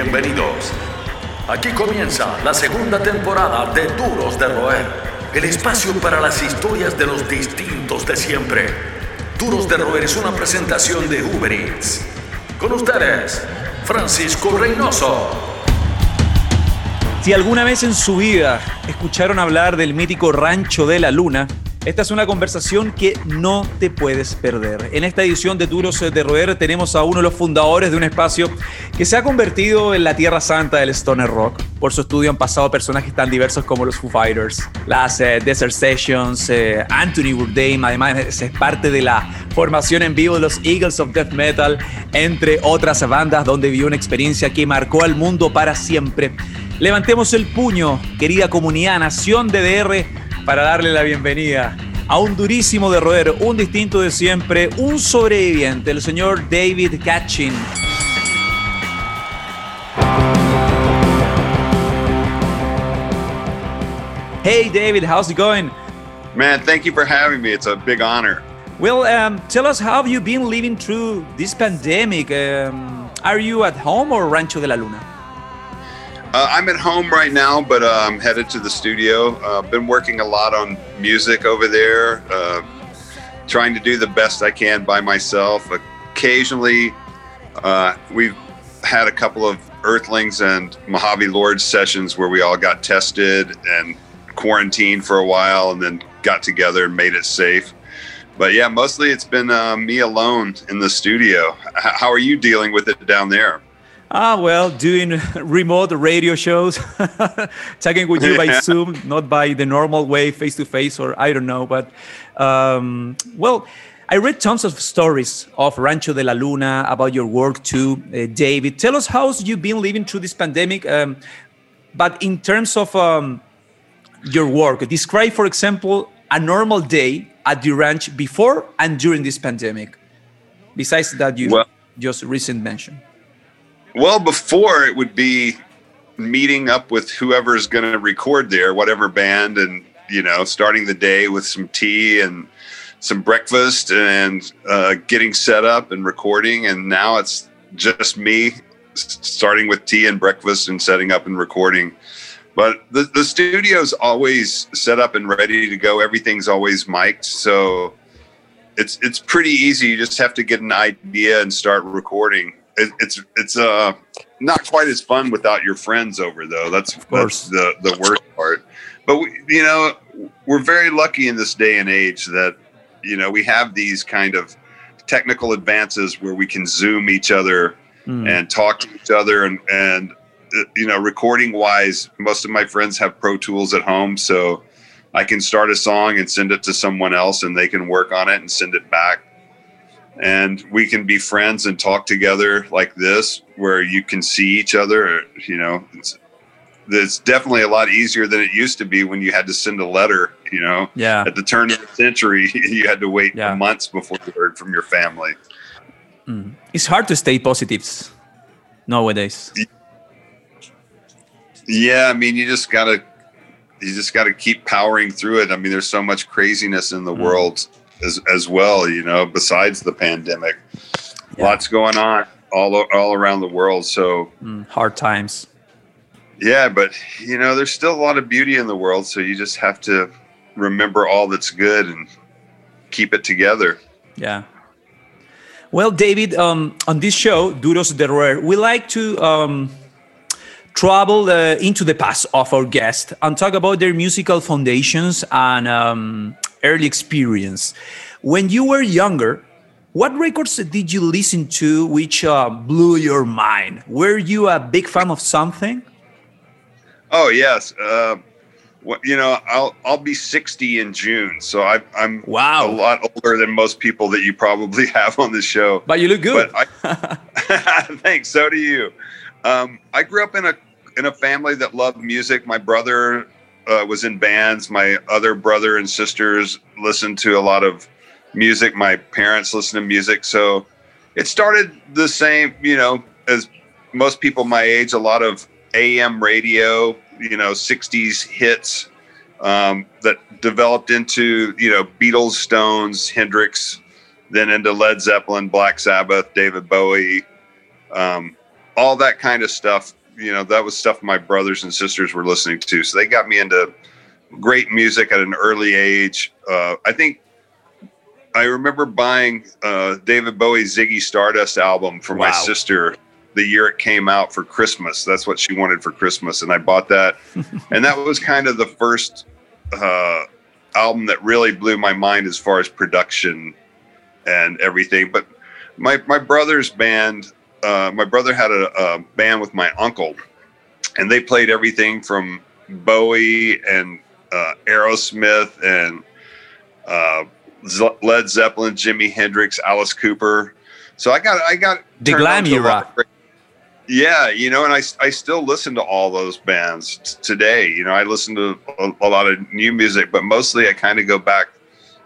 Bienvenidos. Aquí comienza la segunda temporada de Duros de Roer, el espacio para las historias de los distintos de siempre. Duros de Roer es una presentación de Uber Eats. Con ustedes, Francisco Reynoso. Si alguna vez en su vida escucharon hablar del mítico Rancho de la Luna, esta es una conversación que no te puedes perder. En esta edición de Duros de Roer tenemos a uno de los fundadores de un espacio que se ha convertido en la tierra santa del stoner rock. Por su estudio han pasado personajes tan diversos como los Foo Fighters, las eh, Desert Sessions, eh, Anthony Bourdain, además es parte de la formación en vivo de los Eagles of Death Metal, entre otras bandas donde vivió una experiencia que marcó al mundo para siempre. Levantemos el puño, querida comunidad, nación DDR para darle la bienvenida a un durísimo de roer, un distinto de siempre, un sobreviviente, el señor David Katchin. Hey David, how's it going? Man, thank you for having me. It's a big honor. Well, um, tell us how have you been living through this pandemic? Um, are you at home or Rancho de la Luna? Uh, I'm at home right now, but uh, I'm headed to the studio. Uh, been working a lot on music over there, uh, trying to do the best I can by myself. Occasionally, uh, we've had a couple of Earthlings and Mojave Lords sessions where we all got tested and quarantined for a while, and then got together and made it safe. But yeah, mostly it's been uh, me alone in the studio. H- how are you dealing with it down there? Ah, well, doing remote radio shows, talking with you by Zoom, not by the normal way, face to face, or I don't know. But, um, well, I read tons of stories of Rancho de la Luna about your work too, uh, David. Tell us how you've been living through this pandemic, um, but in terms of um, your work, describe, for example, a normal day at the ranch before and during this pandemic. Besides that, you well, just recent mentioned. Well, before it would be meeting up with whoever's going to record there, whatever band, and you know, starting the day with some tea and some breakfast and uh, getting set up and recording. And now it's just me starting with tea and breakfast and setting up and recording. But the, the studio's always set up and ready to go. Everything's always mic'd. So it's it's pretty easy. You just have to get an idea and start recording it, it's it's uh not quite as fun without your friends over though. That's that's the the worst part. But we, you know, we're very lucky in this day and age that you know we have these kind of technical advances where we can zoom each other mm. and talk to each other and and uh, you know recording wise most of my friends have pro tools at home so i can start a song and send it to someone else and they can work on it and send it back and we can be friends and talk together like this where you can see each other you know it's, it's definitely a lot easier than it used to be when you had to send a letter you know yeah at the turn of the century you had to wait yeah. months before you heard from your family mm. it's hard to stay positive nowadays yeah i mean you just gotta you just gotta keep powering through it i mean there's so much craziness in the mm. world as as well. You know, besides the pandemic, yeah. lots going on all all around the world. So mm, hard times. Yeah, but you know, there's still a lot of beauty in the world. So you just have to remember all that's good and keep it together. Yeah. Well, David, um, on this show, Duros de Roer, we like to um, travel uh, into the past of our guest and talk about their musical foundations and um, early experience. When you were younger, what records did you listen to which uh, blew your mind? Were you a big fan of something? Oh yes, uh, well, you know I'll I'll be sixty in June, so I, am wow a lot older than most people that you probably have on the show. But you look good. I, thanks. So do you. Um, I grew up in a in a family that loved music. My brother uh, was in bands. My other brother and sisters listened to a lot of music. My parents listened to music. So it started the same, you know, as most people my age, a lot of AM radio, you know, 60s hits um, that developed into, you know, Beatles, Stones, Hendrix, then into Led Zeppelin, Black Sabbath, David Bowie, um, all that kind of stuff. You know, that was stuff my brothers and sisters were listening to. So they got me into great music at an early age. Uh, I think I remember buying uh, David Bowie's Ziggy Stardust album for wow. my sister the year it came out for Christmas. That's what she wanted for Christmas, and I bought that. and that was kind of the first uh, album that really blew my mind as far as production and everything. But my my brother's band, uh, my brother had a, a band with my uncle, and they played everything from Bowie and uh, Aerosmith and uh, Led Zeppelin, Jimi Hendrix, Alice Cooper. So I got I got the glam era. Yeah, you know, and I, I still listen to all those bands t- today. You know, I listen to a, a, lot of new music, but mostly I kind of go back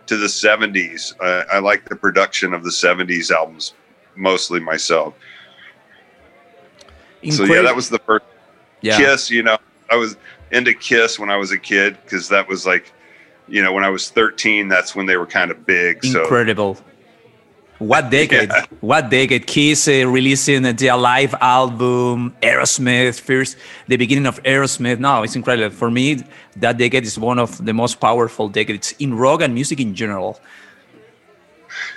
to the 70s. I, I like the production of the 70s albums mostly myself. So, yeah, that was the first yeah. Kiss. You know, I was into Kiss when I was a kid because that was like, you know, when I was 13, that's when they were kind of big. Incredible. So what decade? Yeah. What decade? Kiss uh, releasing the Alive album, Aerosmith, first the beginning of Aerosmith. No, it's incredible. For me, that decade is one of the most powerful decades in rock and music in general.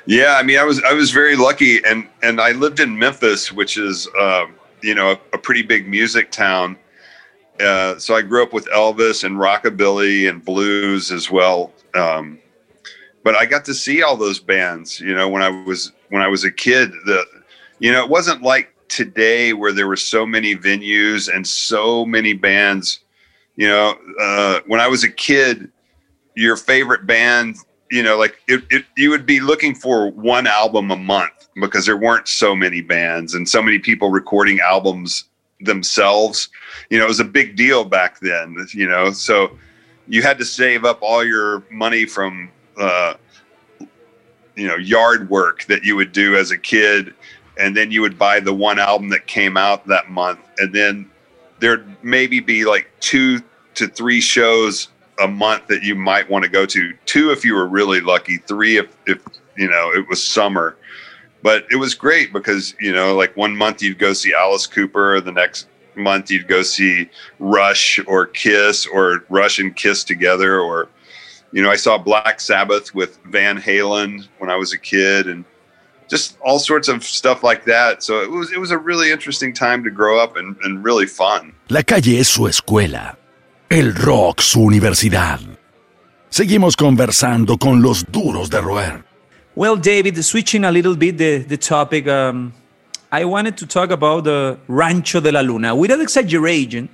Yeah, I mean, I was I was very lucky, and and I lived in Memphis, which is uh, you know a, a, pretty big music town. Uh, so I grew up with Elvis and rockabilly and blues as well. Um, but I got to see all those bands, you know, when I was when I was a kid. The you know, it wasn't like today where there were so many venues and so many bands. You know, uh, when I was a kid, your favorite band, you know, like it, it, you would be looking for one album a month because there weren't so many bands and so many people recording albums themselves. You know, it was a big deal back then. You know, so you had to save up all your money from uh, you know yard work that you would do as a kid and then you would buy the one album that came out that month and then there'd maybe be like two to three shows a month that you might want to go to two if you were really lucky three if if you know it was summer but it was great because you know like one month you'd go see alice cooper the next month you'd go see rush or kiss or rush and kiss together or you know, I saw Black Sabbath with Van Halen when I was a kid and just all sorts of stuff like that. So it was, it was a really interesting time to grow up and, and really fun. La calle es su escuela, el rock su universidad. Seguimos conversando con los duros de roer. Well, David, switching a little bit the, the topic, um, I wanted to talk about the Rancho de la Luna without exaggerating.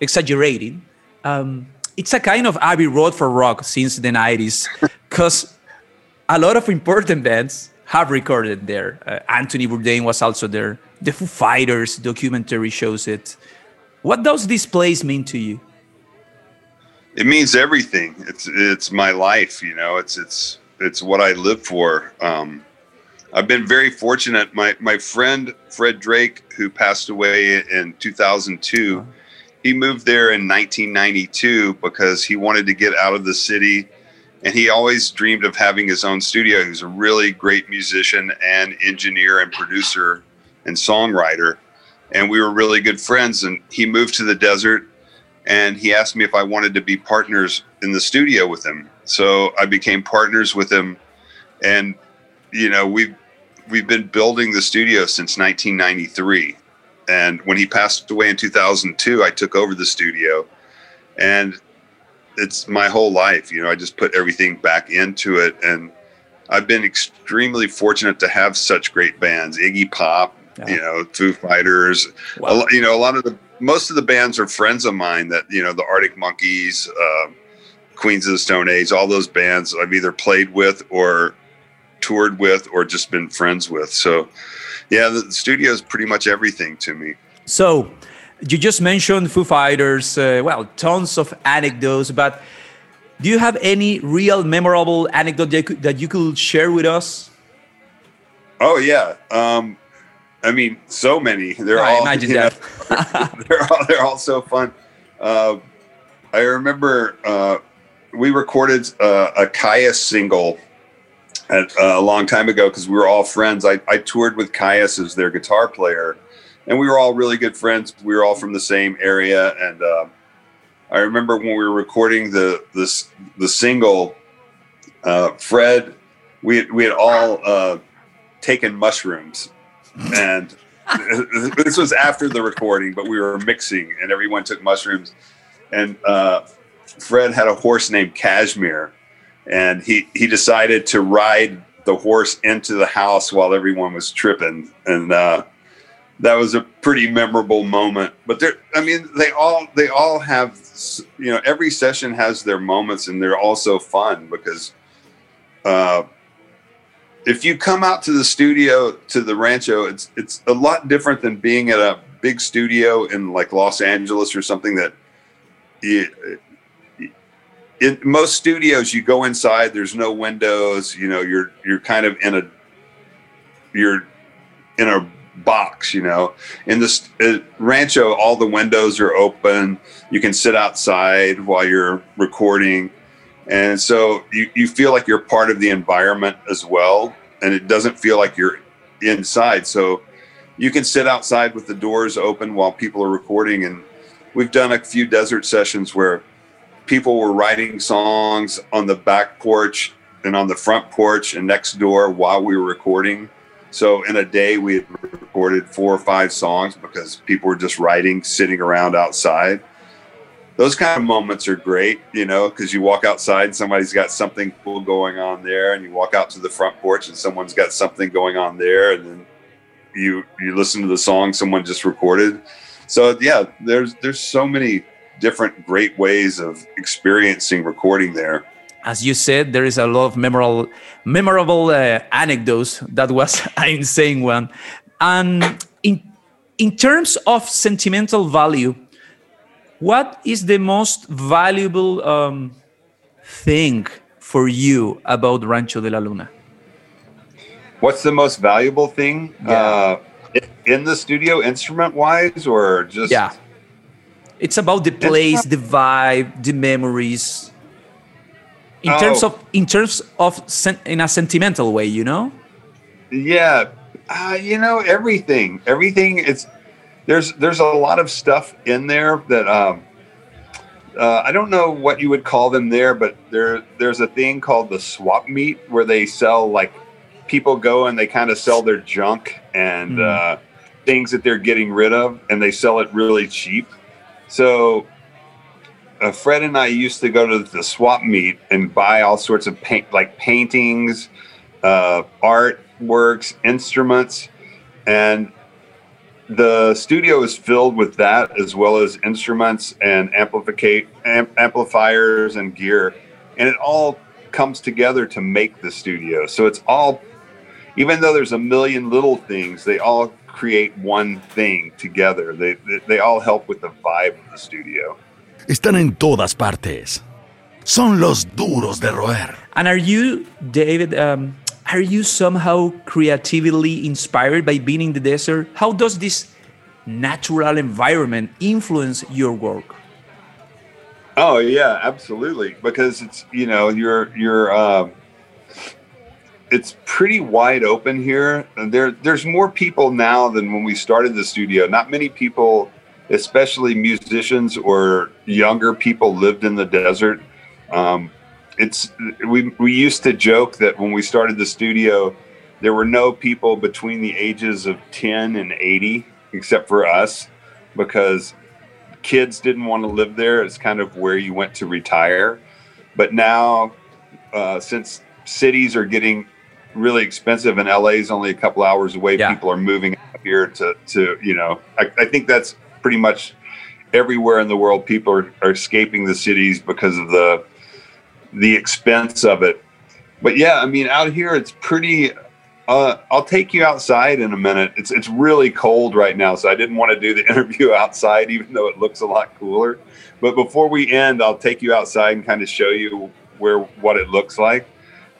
Exaggerating, um, it's a kind of Abbey Road for rock since the 90s because a lot of important bands have recorded there. Uh, Anthony Bourdain was also there. The Foo Fighters documentary shows it. What does this place mean to you? It means everything. It's it's my life. You know, it's it's it's what I live for. Um, I've been very fortunate. My my friend Fred Drake, who passed away in 2002 he moved there in 1992 because he wanted to get out of the city and he always dreamed of having his own studio. He was a really great musician and engineer and producer and songwriter. And we were really good friends. And he moved to the desert and he asked me if I wanted to be partners in the studio with him. So I became partners with him. And, you know, we've, we've been building the studio since 1993 and when he passed away in 2002, I took over the studio, and it's my whole life. You know, I just put everything back into it, and I've been extremely fortunate to have such great bands, Iggy Pop, you know, Foo Fighters. Wow. You know, a lot of the most of the bands are friends of mine. That you know, the Arctic Monkeys, uh, Queens of the Stone Age, all those bands I've either played with or toured with or just been friends with. So yeah, the studio is pretty much everything to me. So, you just mentioned Foo Fighters. Uh, well, tons of anecdotes, but do you have any real memorable anecdote that you could, that you could share with us? Oh yeah, um, I mean, so many. They're all imagine that. Know, they're, all they're all so fun. Uh, I remember uh, we recorded uh, a Kyuss single at, uh, a long time ago because we were all friends. I, I toured with Kyuss as their guitar player, and we were all really good friends. We were all from the same area, and uh, I remember when we were recording the the the single, uh, Fred, we we had all uh, taken mushrooms, and this was after the recording, but we were mixing, and everyone took mushrooms, and uh, Fred had a horse named Cashmere, and he he decided to ride the horse into the house while everyone was tripping, and uh, that was a pretty memorable moment. But there, I mean, they all they all have, you know, every session has their moments, and they're also fun because uh, if you come out to the studio to the Rancho, it's it's a lot different than being at a big studio in like Los Angeles or something that. You, in most studios, you go inside. There's no windows. You know, you're you're kind of in a you're in a box, you know. In this uh, rancho, all the windows are open. You can sit outside while you're recording. And so you, you feel like you're part of the environment as well. And it doesn't feel like you're inside. So you can sit outside with the doors open while people are recording. And we've done a few desert sessions where people were writing songs on the back porch and on the front porch and next door while we were recording so in a day, we had recorded four or five songs because people were just writing, sitting around outside. Those kind of moments are great, you know, because you walk outside and somebody's got something cool going on there, and you walk out to the front porch and someone's got something going on there, and then you you listen to the song someone just recorded. So yeah, there's there's so many different great ways of experiencing recording there as you said, there is a lot of memorable, memorable uh, anecdotes. That was an insane one. And in in terms of sentimental value, what is the most valuable um, thing for you about Rancho de la Luna? What's the most valuable thing? Yeah. Uh, in the studio, instrument wise, or just? Yeah. It's about the place, the vibe, the memories in oh. terms of in terms of in a sentimental way you know yeah uh, you know everything everything it's there's there's a lot of stuff in there that um uh, I don't know what you would call them there, but there there's a thing called the swap meet where they sell like people go and they kind of sell their junk and mm. uh, things that they're getting rid of, and they sell it really cheap. So uh, Fred and I used to go to the swap meet and buy all sorts of paint, like paintings, uh, artworks, instruments, and the studio is filled with that as well as instruments and amplificate amp- amplifiers and gear, and it all comes together to make the studio. So it's all, even though there's a million little things, they all create one thing together. They they, they all help with the vibe of the studio. Están en todas partes. Son los duros de roer. And are you, David, um, are you somehow creatively inspired by being in the desert? How does this natural environment influence your work? Oh yeah, absolutely. Because it's you know you're you're uh, it's pretty wide open here. There there's more people now than when we started the studio. Not many people especially musicians or younger people lived in the desert. Um, it's we we used to joke that when we started the studio, there were no people between the ages of ten and eighty except for us, because kids didn't want to live there. It's kind of where you went to retire. But now, uh, since cities are getting really expensive and LA is only a couple hours away, yeah. people are moving here to to you know. I, I think that's pretty much everywhere in the world, people are, are escaping the cities because of the the expense of it. But yeah, I mean, out here it's pretty. Uh, I'll take you outside in a minute. It's it's really cold right now, so I didn't want to do the interview outside, even though it looks a lot cooler. But before we end, I'll take you outside and kind of show you where what it looks like.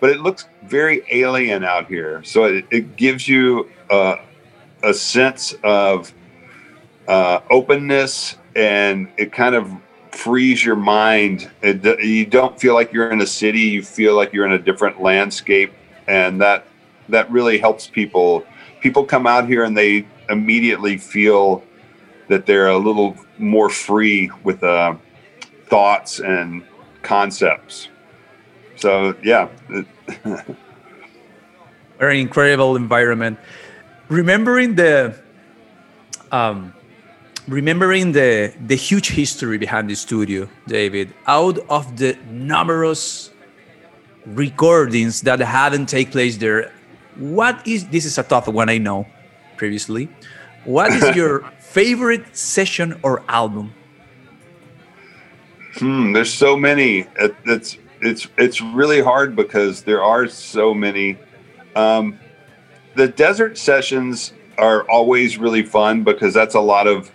But it looks very alien out here, so it, it gives you uh, a sense of uh, openness and it kind of frees your mind. It, you don't feel like you're in a city. You feel like you're in a different landscape, and that that really helps people. People come out here and they immediately feel that they're a little more free with uh, thoughts and concepts. So yeah. Very incredible environment. Remembering the um, remembering the the huge history behind the studio, David, out of the numerous recordings that haven't take place there, what is this is a tough one I know previously. What is your favorite session or album? Hmm, there's so many. It, it's it's it's really hard because there are so many. Um, the desert sessions are always really fun because that's a lot of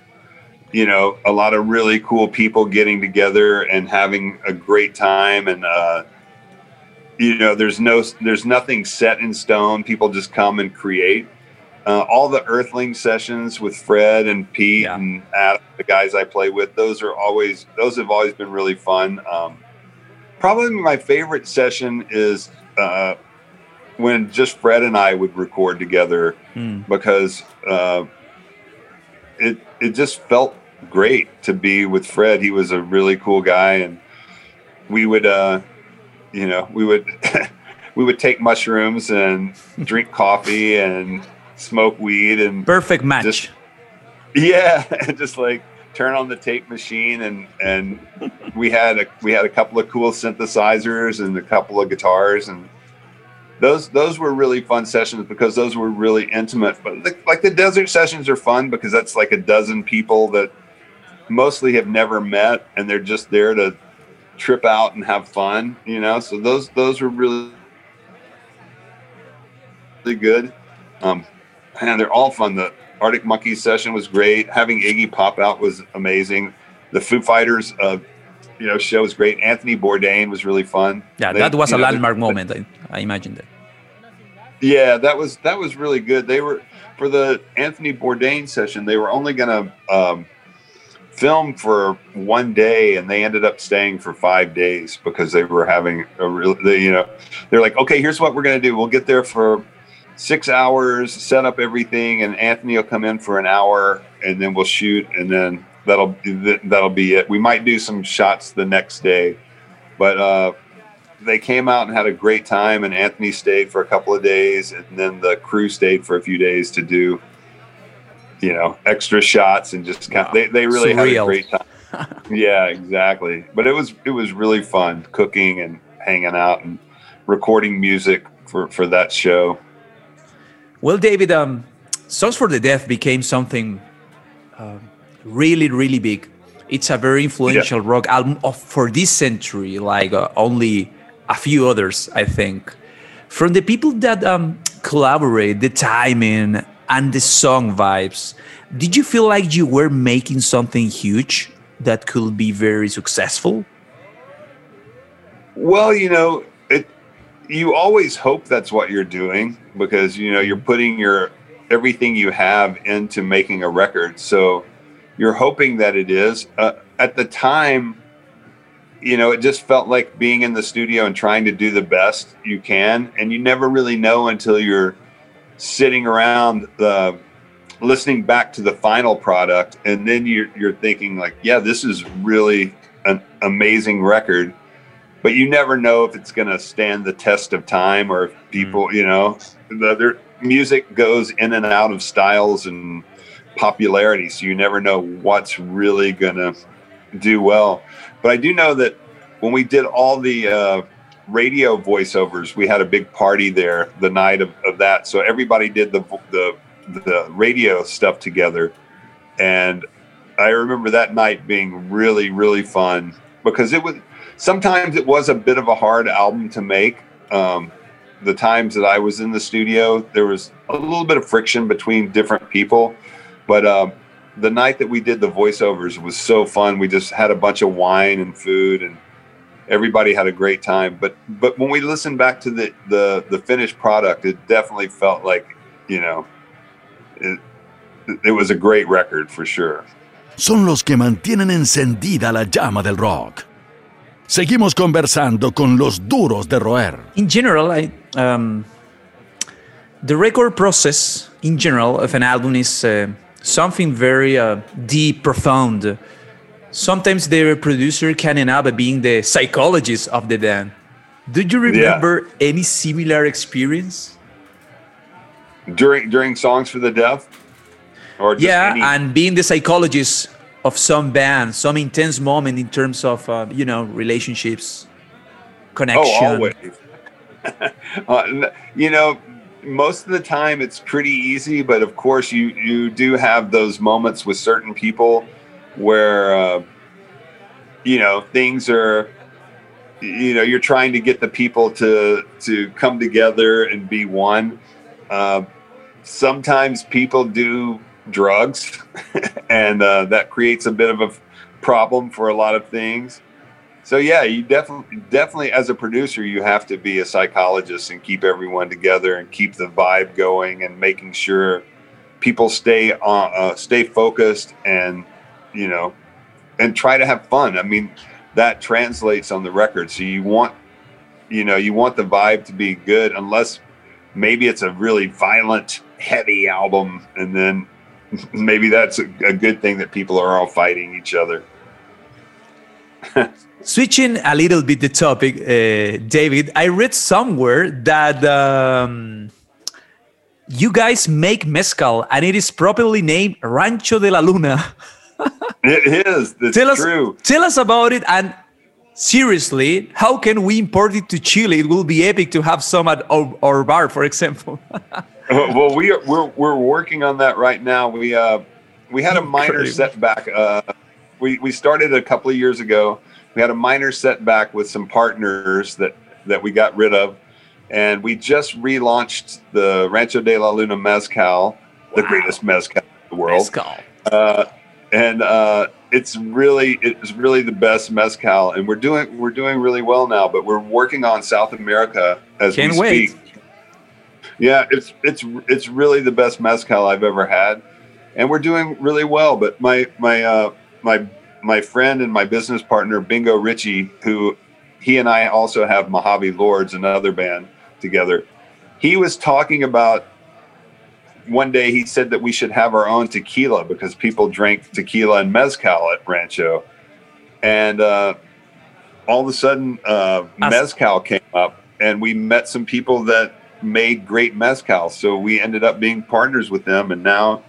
you know a lot of really cool people getting together and having a great time and uh, you know there's no there's nothing set in stone people just come and create uh, all the earthling sessions with fred and pete yeah. and Adam, the guys i play with those are always those have always been really fun um, probably my favorite session is uh, when just Fred and I would record together mm. because uh, it it just felt great to be with Fred. He was a really cool guy, and we would, uh, you know, we would we would take mushrooms and drink coffee and smoke weed and perfect match. Just, yeah, and just like turn on the tape machine and and we had a we had a couple of cool synthesizers and a couple of guitars and those those were really fun sessions because those were really intimate. But the, like the desert sessions are fun because that's like a dozen people that mostly have never met and they're just there to trip out and have fun, you know. So those those were really really good. Um, and they're all fun. The Arctic Monkeys session was great. Having Iggy pop out was amazing. The Foo Fighters, uh, you know, show was great. Anthony Bourdain was really fun. Yeah, they, that was a know, landmark they, moment. I, I imagine that. Yeah, that was that was really good. They were for the Anthony Bourdain session. They were only going to um, film for one day, and they ended up staying for five days because they were having a real. They, you know, they're like, okay, here's what we're going to do. We'll get there for six hours, set up everything, and Anthony will come in for an hour, and then we'll shoot, and then that'll that'll be it. We might do some shots the next day, but uh, they came out and had a great time, and Anthony stayed for a couple of days, and then the crew stayed for a few days to do, you know, extra shots and just kind of, they they really Surreal. had a great time. yeah, exactly. But it was it was really fun cooking and hanging out and recording music for for that show. Well, David, um, Songs for the Deaf became something uh, really, really big. It's a very influential yeah. rock album of for this century, like uh, only a few others, I think. From the people that um, collaborate, the timing and the song vibes, did you feel like you were making something huge that could be very successful? Well, you know, it you always hope that's what you're doing because you know you're putting your everything you have into making a record. So you're hoping that it is. Uh, at the time, you know, it just felt like being in the studio and trying to do the best you can. And you never really know until you're sitting around the listening back to the final product. And then you're, you're thinking like, yeah, this is really an amazing record, but you never know if it's going to stand the test of time or if people, mm. you know, the music goes in and out of styles and popularity. So you never know what's really going to do well. But I do know that when we did all the uh, radio voiceovers, we had a big party there the night of, of that. So everybody did the, the the radio stuff together, and I remember that night being really really fun because it was sometimes it was a bit of a hard album to make. Um, the times that I was in the studio, there was a little bit of friction between different people, but um, the night that we did the voiceovers was so fun. We just had a bunch of wine and food, and everybody had a great time. But but when we listened back to the the, the finished product, it definitely felt like you know it, it was a great record for sure. Son los que mantienen encendida la llama del rock. Seguimos conversando con los duros de roer. In general, I, um, the record process in general of an album is uh, something very uh, deep, profound. Sometimes the producer can end up being the psychologist of the band. Do you remember yeah. any similar experience? During during songs for the deaf? Or yeah, and being the psychologist of some band, some intense moment in terms of uh, you know relationships, connection. Oh, always. uh, you know, most of the time it's pretty easy, but of course you you do have those moments with certain people where uh, you know things are you know you're trying to get the people to to come together and be one. Uh, sometimes people do drugs, and uh, that creates a bit of a problem for a lot of things. So yeah, you definitely definitely as a producer you have to be a psychologist and keep everyone together and keep the vibe going and making sure people stay on uh, stay focused and you know and try to have fun. I mean, that translates on the record. So you want you know, you want the vibe to be good unless maybe it's a really violent heavy album and then maybe that's a, a good thing that people are all fighting each other. Switching a little bit the topic, uh, David, I read somewhere that um, you guys make mezcal and it is properly named Rancho de la Luna. it is. It's tell true. Us, tell us about it and seriously, how can we import it to Chile? It will be epic to have some at our, our bar, for example. well, we are, we're we're working on that right now. We uh we had a minor setback. Uh, we we started a couple of years ago. We had a minor setback with some partners that that we got rid of, and we just relaunched the Rancho de la Luna Mezcal, the greatest mezcal in the world. Mezcal. Uh, and uh, it's really it's really the best mezcal, and we're doing we're doing really well now. But we're working on South America as Can't we wait. speak yeah, it's it's it's really the best mezcal I've ever had, and we're doing really well. But my my uh, my my friend and my business partner Bingo Ritchie, who he and I also have Mojave Lords, another band together. He was talking about one day he said that we should have our own tequila because people drank tequila and mezcal at Rancho, and uh, all of a sudden uh, mezcal came up, and we met some people that made great mezcal. So we ended up being partners with them, and now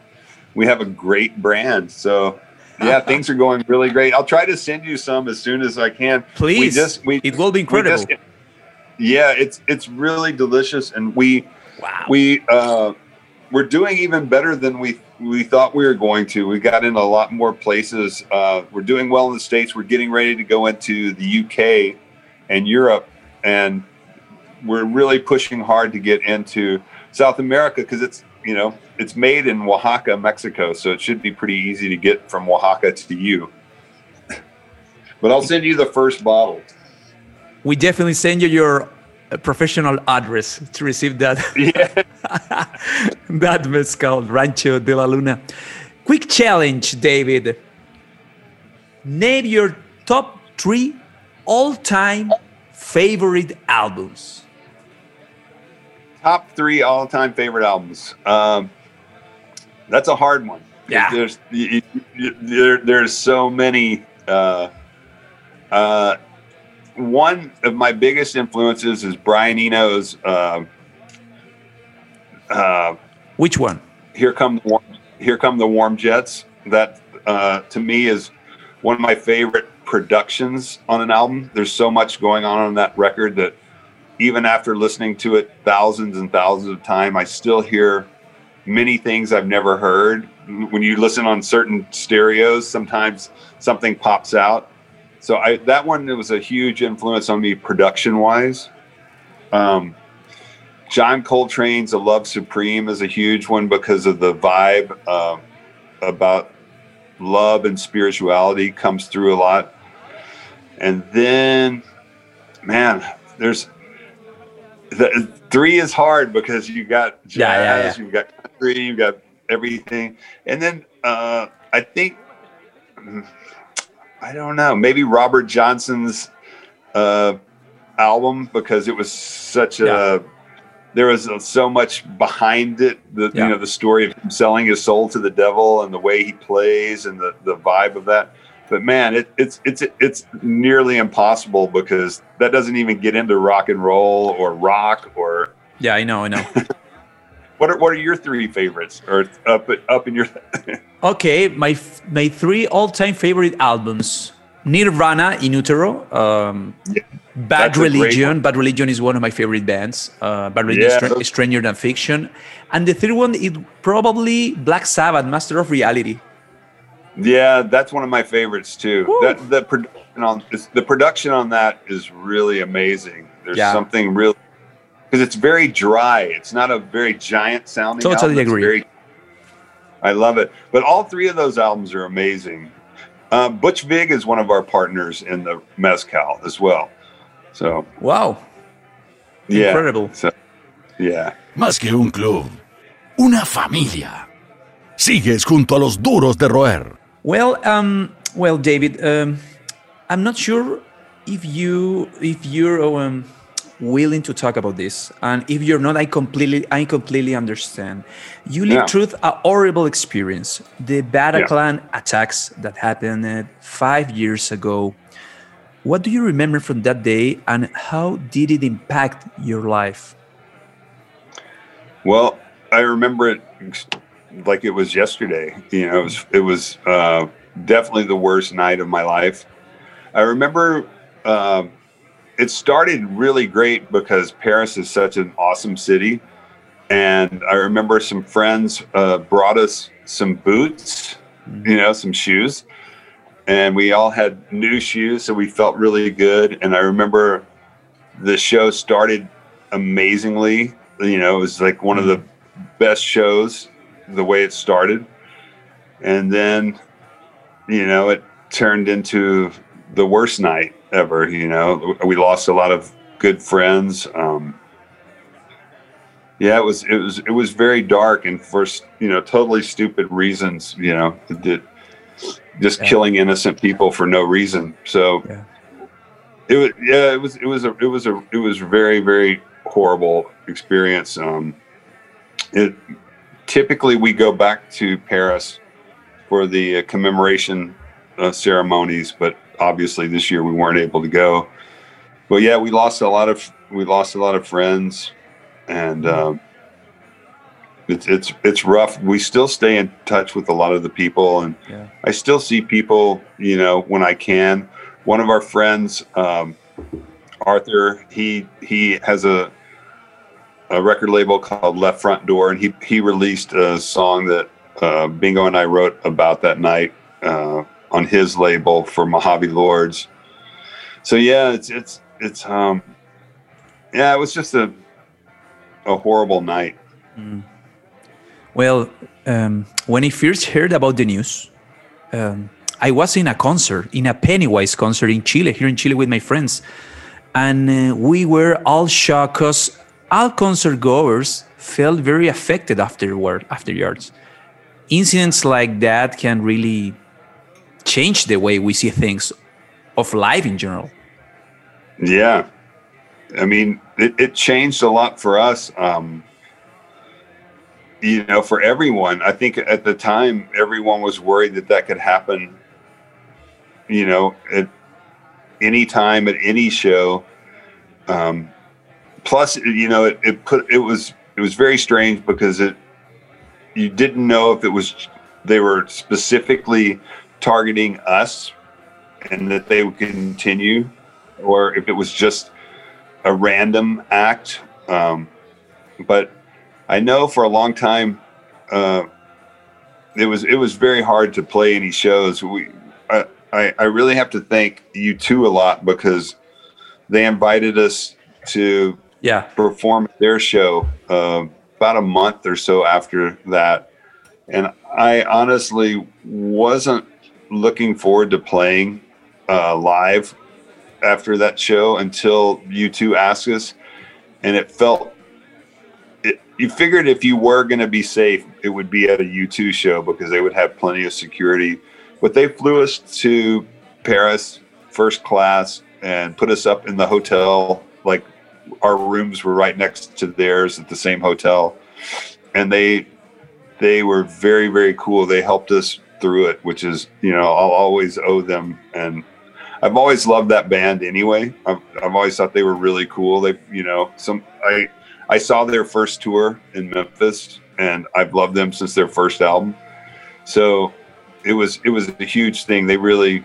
we have a great brand. So yeah, things are going really great. I'll try to send you some as soon as I can. Please, we just we it will be incredible. Just, yeah, it's it's really delicious, and we wow. we uh, we're doing even better than we we thought we were going to. We got in a lot more places. Uh, we're doing well in the states. We're getting ready to go into the UK and Europe, and we're really pushing hard to get into South America because it's you know it's made in Oaxaca, Mexico, so it should be pretty easy to get from Oaxaca to you. but I'll send you the first bottle. We definitely send you your uh, professional address to receive that. Yeah. that mezcal, Rancho de la Luna. Quick challenge, David. Name your top three all-time favorite albums top three all time favorite albums. Um, that's a hard one. Yeah. There's you, you, there, there's so many. Uh, uh, one of my biggest influences is Brian Eno's. Uh, uh, Which one? Here come the warm, here come the warm jets. That uh, to me is one of my favorite productions on an album. There's so much going on on that record that even after listening to it thousands and thousands of times, I still hear many things I've never heard. When you listen on certain stereos, sometimes something pops out. So I, that one was a huge influence on me production wise. Um, John Coltrane's "A Love Supreme" is a huge one because of the vibe uh, about love and spirituality comes through a lot. And then, man, there's the, three is hard because you got jazz, yeah, yeah, yeah. you got country, you've got everything, and then uh, I think I don't know, maybe Robert Johnson's uh, album because it was such a there was so much behind it. The Yeah. you know the story of him selling his soul to the devil and the way he plays and the the vibe of that. But man, it, it's it's it's nearly impossible because that doesn't even get into rock and roll or rock or Yeah, I know, I know. what are what are your three favorites or up up in your okay, my my three all-time favorite albums: Nirvana, In Utero, um, Bad a great Religion. Bad Religion is one of my favorite bands. Uh, Bad Religion, Yeah, Stranger Than Fiction, and the third one is probably Black Sabbath, Master of Reality. Yeah, that's one of my favorites too. Woo. That the production on the production on that is really amazing. There's Yeah. something real because it's very dry. It's not a very giant sounding. Totally album. Agree. very- I love it. But all three of those albums are amazing. Uh, Butch Vig is one of our partners in the Mezcal as well. So Wow, yeah, Incredible. So, yeah. Más que un club, una familia. Sigues junto a los duros de roer. Well, um, well, David, um, I'm not sure if you if you're um, willing to talk about this, and if you're not, I completely I completely understand. You lived Yeah. through a horrible experience, the Bataclan Yeah. attacks that happened uh, five years ago. What do you remember from that day, and how did it impact your life? Well, I remember it like it was yesterday. You know, it was it was uh, definitely the worst night of my life. I remember um, it started really great because Paris is such an awesome city, and I remember some friends uh, brought us some boots, you know, some shoes, and we all had new shoes, so we felt really good. And I remember the show started amazingly. You know, it was like one of the best shows the way it started. And then, you know, it turned into the worst night ever. You know, we lost a lot of good friends. Um, yeah, it was it was it was very dark and for you know totally stupid reasons. You know, did just Yeah. killing innocent people for no reason. So Yeah. it was yeah it was it was a it was a it was very very horrible experience. Um, it typically we go back to Paris for the uh, commemoration uh, ceremonies, but obviously this year we weren't able to go. But yeah, we lost a lot of we lost a lot of friends, and um, it's it's it's rough. We still stay in touch with a lot of the people, and Yeah. I still see people, you know, when I can. One of our friends, um, Arthur, he he has a a record label called Left Front Door, and he he released a song that uh, Bingo and I wrote about that night uh, on his label for Mojave Lords. So yeah, it's it's it's um yeah, it was just a a horrible night. Well, um, when I first heard about the news, um, I was in a concert, in a Pennywise concert in Chile, here in Chile with my friends. And uh, we were all shocked because all concert goers felt very affected afterward, afterwards. Incidents like that can really change the way we see things of life in general. Yeah. I mean, it, it changed a lot for us. Um, you know, for everyone. I think at the time, everyone was worried that that could happen, you know, at any time, at any show. Um, plus, you know, it, it put, it was, it was very strange because it, you didn't know if it was, they were specifically targeting us and that they would continue or if it was just a random act. Um, but I know for a long time, uh, it was it was very hard to play any shows. We, I, I, I really have to thank U2 a lot because they invited us to Yeah. perform their show uh, about a month or so after that, and I honestly wasn't looking forward to playing uh, live after that show until U2 asked us, and it felt. It, you figured if you were going to be safe, it would be at a U2 show because they would have plenty of security. But they flew us to Paris first class and put us up in the hotel, like our rooms were right next to theirs at the same hotel, and they they were very very cool. They helped us through it, which is you know I'll always owe them. And I've always loved that band anyway. I've, I've always thought they were really cool. They you know some I I saw their first tour in Memphis, and I've loved them since their first album. So it was it was a huge thing. They really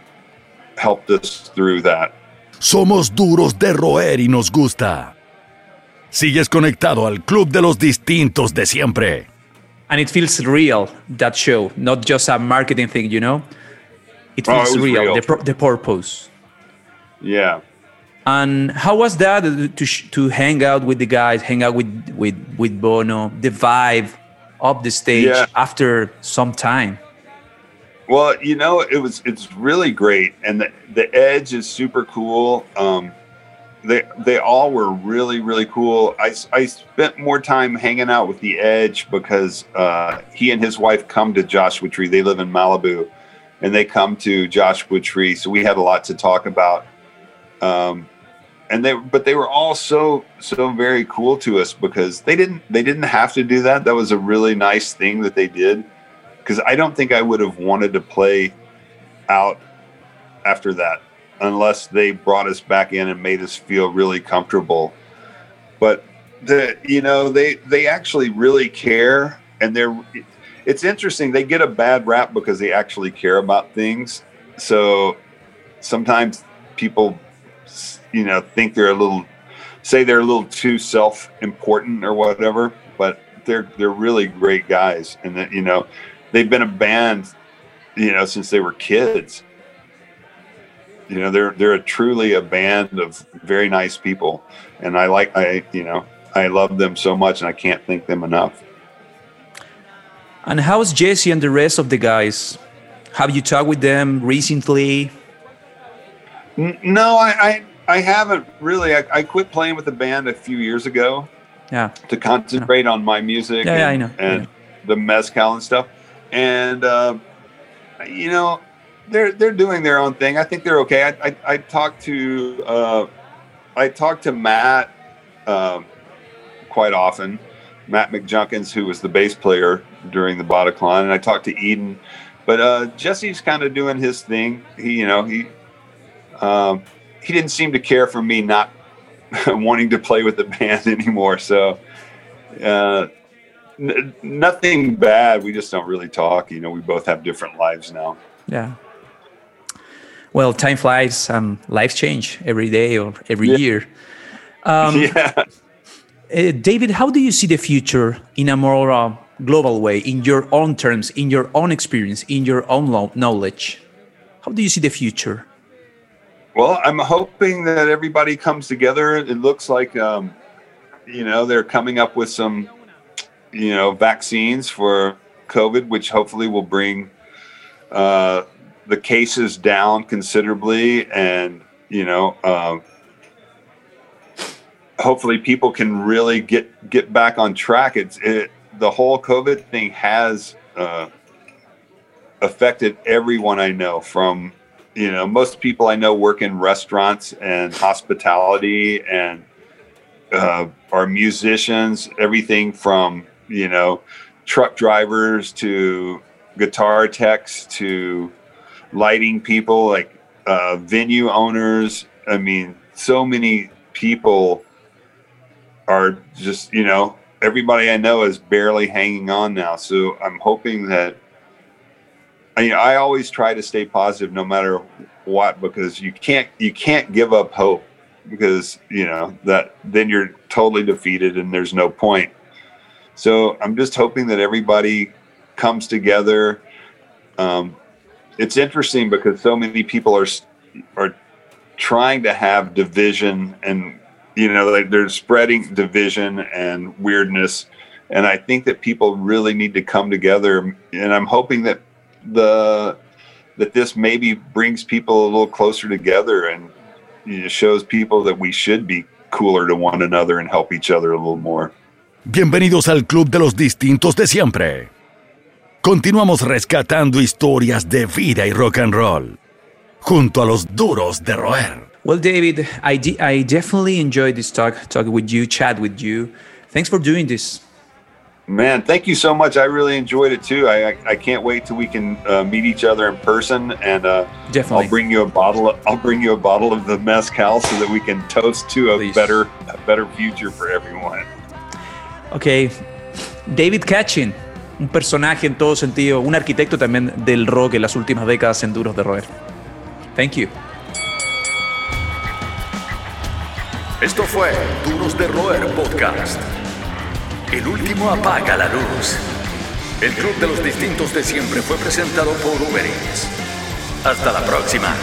helped us through that. Somos duros de roer y nos gusta. Sigues conectado al Club de los Distintos de siempre. And it feels real, that show, not just a marketing thing, you know? It Oh, it feels real, real. The, the purpose. Yeah. And how was that uh, to, to hang out with the guys, hang out with, with, with Bono, the vibe up the stage Yeah. after some time? Well, you know, it was it's really great, and the the Edge is super cool. Um, they they all were really really cool. I, I spent more time hanging out with the Edge because uh, he and his wife come to Joshua Tree. They live in Malibu, and they come to Joshua Tree, so we had a lot to talk about. Um, and they but they were all so so very cool to us because they didn't they didn't have to do that. That was a really nice thing that they did because I don't think I would have wanted to play out after that unless they brought us back in and made us feel really comfortable. But the you know they they actually really care and they're it's interesting they get a bad rap because they actually care about things. So sometimes people you know think they're a little say they're a little too self-important or whatever, but they're they're really great guys and that you know they've been a band you know since they were kids you know they're they're a truly a band of very nice people and i like i you know i love them so much and i can't thank them enough And how's Jesse and the rest of the guys? Have you talked with them recently? No i i, I haven't really I, I quit playing with the band a few years ago Yeah. to concentrate on my music Yeah, yeah, I and, know. and Yeah. the mezcal and stuff. And uh, you know, they're they're doing their own thing. I think they're okay. I I, I talked to uh, I talked to Matt um, quite often. Matt McJunkins, who was the bass player during the Bataclan, and I talked to Eden. But uh, Jesse's kind of doing his thing. He, you know, he um, he didn't seem to care for me not wanting to play with the band anymore. So uh, n- nothing bad. We just don't really talk. You know, we both have different lives now. Yeah. Well, time flies and lives change every day or every Yeah. year. Um, yeah. Uh, David, how do you see the future in a more uh, global way, in your own terms, in your own experience, in your own lo- knowledge? How do you see the future? Well, I'm hoping that everybody comes together. It looks like, um, you know, they're coming up with some, you know, vaccines for COVID, which hopefully will bring uh, the cases down considerably, and you know, um, hopefully people can really get get back on track. It's it, the whole COVID thing has uh, affected everyone I know from you know most people i know work in restaurants and hospitality and uh, are musicians everything from you know truck drivers to guitar techs to lighting people like uh, venue owners i mean so many people are just you know everybody i know is barely hanging on now so i'm hoping that I mean, I always try to stay positive no matter what because you can't you can't give up hope because you know that then you're totally defeated and there's no point. So I'm just hoping that everybody comes together. Um, it's interesting because so many people are are trying to have division and you know like they're spreading division and weirdness and I think that people really need to come together and I'm hoping that the that this maybe brings people a little closer together and you know, shows people that we should be cooler to one another and help each other a little more. Bienvenidos al Club de los Distintos de siempre. Continuamos rescatando historias de vida y rock and roll junto a los duros de roer. Well, David, I, de- I definitely enjoyed this talk, talking with you, chat with you. Thanks for doing this. Man, thank you so much. I really enjoyed it too. I I, I can't wait till we can uh, meet each other in person, and uh, Definitely. I'll bring you a bottle. Of, I'll bring you a bottle of the mezcal so that we can toast to a Please. better a better future for everyone. Ok, David Catching, un personaje en todo sentido, un arquitecto también del rock en las últimas décadas en Duros de Roer. Thank you. Esto fue Duros de Roer Podcast. El último apaga la luz. El Club de los Distintos de Siempre fue presentado por Uber Eats. Hasta la próxima.